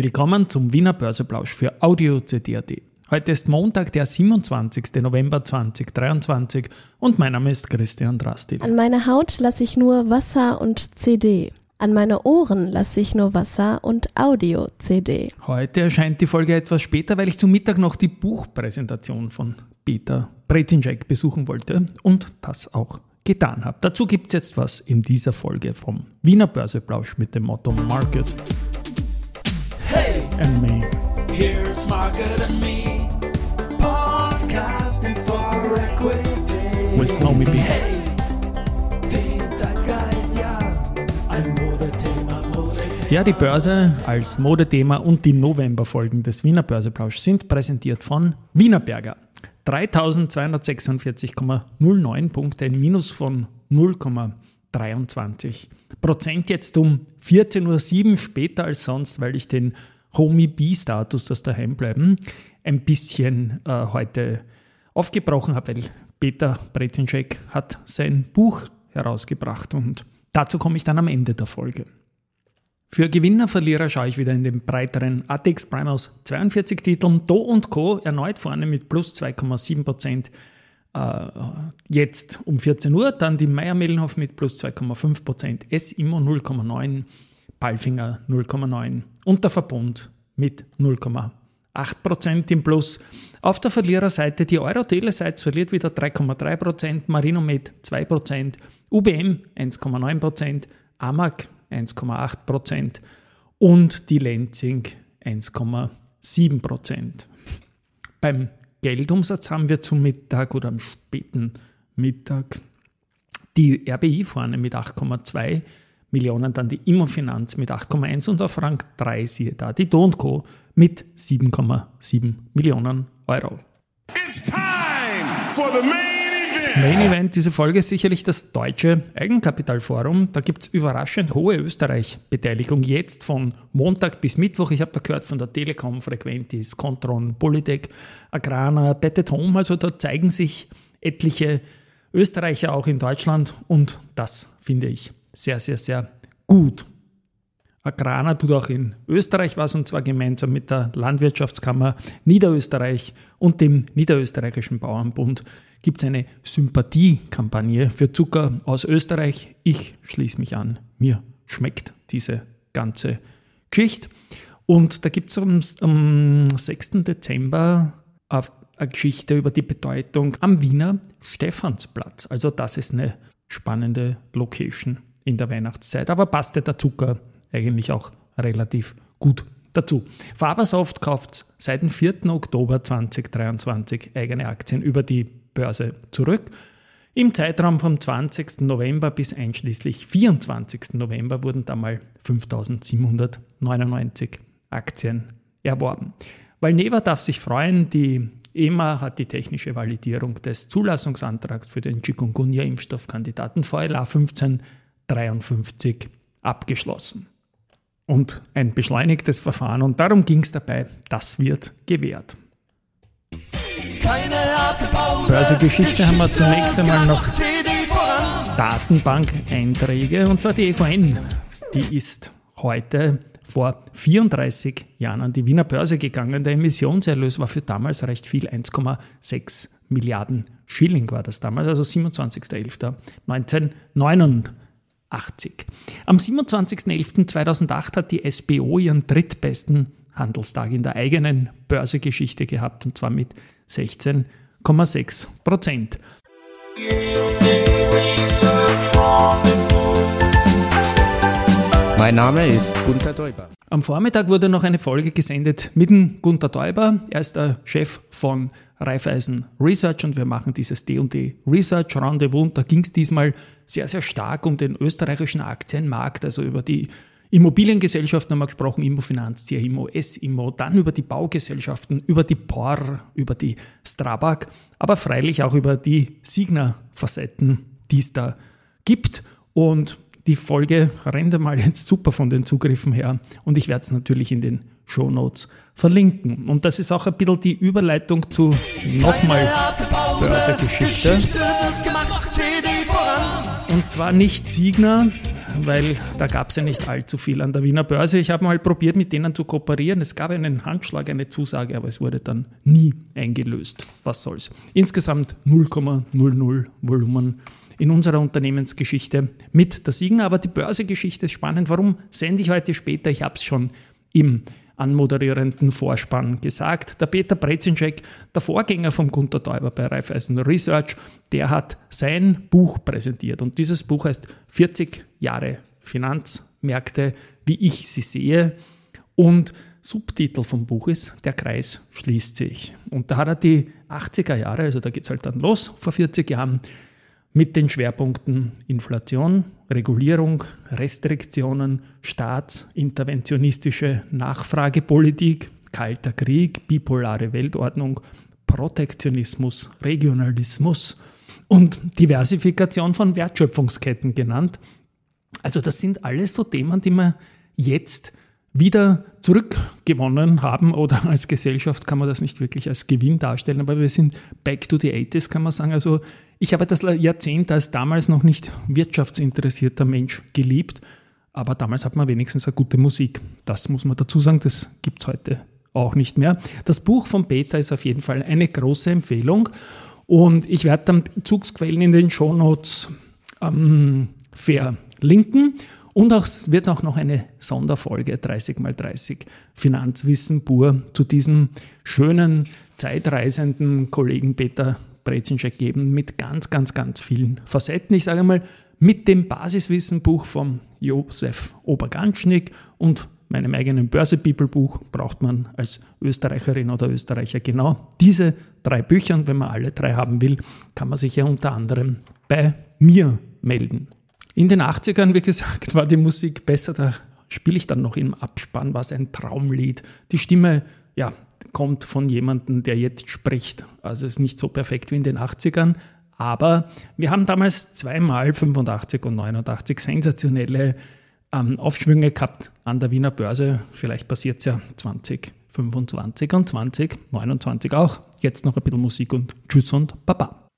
Willkommen zum Wiener Börseplausch für Audio CD.at. Heute ist Montag, der 27. November 2023 und mein Name ist Christian Drastil. An meine Haut lasse ich nur Wasser und CD. An meine Ohren lasse ich nur Wasser und Audio-CD. Heute erscheint die Folge etwas später, weil ich zum Mittag noch die Buchpräsentation von Peter Bretinjek besuchen wollte und das auch getan habe. Dazu gibt es jetzt was in dieser Folge vom Wiener Börseplausch mit dem Motto Market and Me. here's Market and Me, podcasting for equity. With Naomi B. Hey, den Zeitgeist, ja, ein Modethema, Modethema. Ja, die Börse als Modethema und die Novemberfolgen des Wiener Börseplausch sind präsentiert von Wienerberger. 3246,09 Punkte, ein Minus von 0,23 Prozent. Jetzt um 14.07 Uhr später als sonst, weil ich den Homie B-Status, das Daheimbleiben, ein bisschen äh, heute aufgebrochen habe, weil Peter Bretinschek hat sein Buch herausgebracht und dazu komme ich dann am Ende der Folge. Für Gewinner, Verlierer schaue ich wieder in den breiteren ATX Prime aus 42 Titeln. Do und Co. erneut vorne mit plus 2,7 Prozent. Äh, jetzt um 14 Uhr, dann die Meier-Mellenhof mit plus 2,5 Prozent, S-Immo 0,9, Palfinger 0,9 und der Verbund mit 0,8 Prozent im Plus. Auf der Verliererseite die Euro-Telesites verliert wieder 3,3 Prozent, Marinomed 2 Prozent, UBM 1,9 Prozent, AMAG 1,8 Prozent und die Lenzing 1,7 Prozent. Beim Geldumsatz haben wir zum Mittag oder am späten Mittag die RBI vorne mit 8,2 Millionen, dann die Immofinanz mit 8,1 und auf Rang 3 siehe da die Do Co. mit 7,7 Millionen Euro. It's time for the main event. Main Event dieser Folge ist sicherlich das Deutsche Eigenkapitalforum. Da gibt es überraschend hohe Österreich-Beteiligung jetzt von Montag bis Mittwoch. Ich habe da gehört von der Telekom, Frequentis, Contron, Polytech, Agrana, Bettet Home. Also da zeigen sich etliche Österreicher auch in Deutschland und das finde ich sehr, sehr, sehr gut. Agrana tut auch in Österreich was und zwar gemeinsam mit der Landwirtschaftskammer Niederösterreich und dem Niederösterreichischen Bauernbund gibt es eine Sympathiekampagne für Zucker aus Österreich. Ich schließe mich an. Mir schmeckt diese ganze Geschichte. Und da gibt es am, am 6. Dezember eine Geschichte über die Bedeutung am Wiener Stephansplatz. Also das ist eine spannende Location in der Weihnachtszeit. Aber passt der Zucker eigentlich auch relativ gut dazu. Fabersoft kauft seit dem 4. Oktober 2023 eigene Aktien über die Börse zurück. Im Zeitraum vom 20. November bis einschließlich 24. November wurden da mal 5799 Aktien erworben. Valneva darf sich freuen, die EMA hat die technische Validierung des Zulassungsantrags für den Chikungunya-Impfstoffkandidaten VLA 1553 abgeschlossen. Und ein beschleunigtes Verfahren und darum ging es dabei, das wird gewährt. Keine harte Pause. Börsegeschichte haben wir zunächst einmal noch. Datenbank-Einträge und zwar die EVN. Die ist heute vor 34 Jahren an die Wiener Börse gegangen. Der Emissionserlös war für damals recht viel, 1,6 Milliarden Schilling war das damals, also 27.11.1989. Am 27.11.2008 hat die SBO ihren drittbesten Handelstag in der eigenen Börsegeschichte gehabt und zwar mit 16,6 Prozent. Mein Name ist Gunther Däuber. Am Vormittag wurde noch eine Folge gesendet mit Gunther Däuber. Er ist der Chef von Raiffeisen Research und wir machen dieses D&D Research Rendezvous. Und da ging es diesmal sehr, sehr stark um den österreichischen Aktienmarkt, also über die Immobiliengesellschaften haben wir gesprochen, Immofinanz, CIMO, S-Immo, dann über die Baugesellschaften, über die POR, über die Strabag, aber freilich auch über die Signa-Facetten, die es da gibt. Und die Folge rennt einmal jetzt super von den Zugriffen her und ich werde es natürlich in den Show Notes verlinken. Und das ist auch ein bisschen die Überleitung zu nochmal. Börsegeschichte. Und zwar nicht Signa, weil da gab es ja nicht allzu viel an der Wiener Börse. Ich habe mal probiert, mit denen zu kooperieren. Es gab einen Handschlag, eine Zusage, aber es wurde dann nie eingelöst. Was soll's? Insgesamt 0,00 Volumen in unserer Unternehmensgeschichte mit der Signa. Aber die Börsegeschichte ist spannend. Warum sende ich heute später? Ich habe es schon im anmoderierenden Vorspann gesagt. Der Peter Brezinschek, der Vorgänger von Gunter Täuber bei Raiffeisen Research, der hat sein Buch präsentiert. Und dieses Buch heißt 40 Jahre Finanzmärkte, wie ich sie sehe. Und Subtitel vom Buch ist Der Kreis schließt sich. Und da hat er die 80er Jahre, also da geht es halt dann los, vor 40 Jahren, mit den Schwerpunkten Inflation, Regulierung, Restriktionen, staatsinterventionistische Nachfragepolitik, Kalter Krieg, bipolare Weltordnung, Protektionismus, Regionalismus und Diversifikation von Wertschöpfungsketten genannt. Also das sind alles so Themen, die man jetzt wieder zurückgewonnen haben oder als Gesellschaft kann man das nicht wirklich als Gewinn darstellen, aber wir sind back to the 80s, kann man sagen. Also ich habe das Jahrzehnt als damals noch nicht wirtschaftsinteressierter Mensch geliebt, aber damals hat man wenigstens eine gute Musik. Das muss man dazu sagen, das gibt es heute auch nicht mehr. Das Buch von Peter ist auf jeden Fall eine große Empfehlung und ich werde dann Bezugsquellen in den Shownotes ähm, verlinken. Und auch, es wird auch noch eine Sonderfolge 30x30 Finanzwissen pur zu diesem schönen, zeitreisenden Kollegen Peter Brezinschek geben mit ganz, ganz, ganz vielen Facetten. Ich sage mal, mit dem Basiswissenbuch von Josef Oberganschnick und meinem eigenen Börse People Buch braucht man als Österreicherin oder Österreicher genau diese drei Bücher. Und wenn man alle drei haben will, kann man sich ja unter anderem bei mir melden. In den 80ern, wie gesagt, war die Musik besser. Da spiele ich dann noch im Abspann, war es ein Traumlied. Die Stimme, ja, kommt von jemandem, der jetzt spricht. Also ist nicht so perfekt wie in den 80ern. Aber wir haben damals zweimal 85 und 89 sensationelle ähm, Aufschwünge gehabt an der Wiener Börse. Vielleicht passiert es ja 2025 und 2029 auch. Jetzt noch ein bisschen Musik und Tschüss und Baba.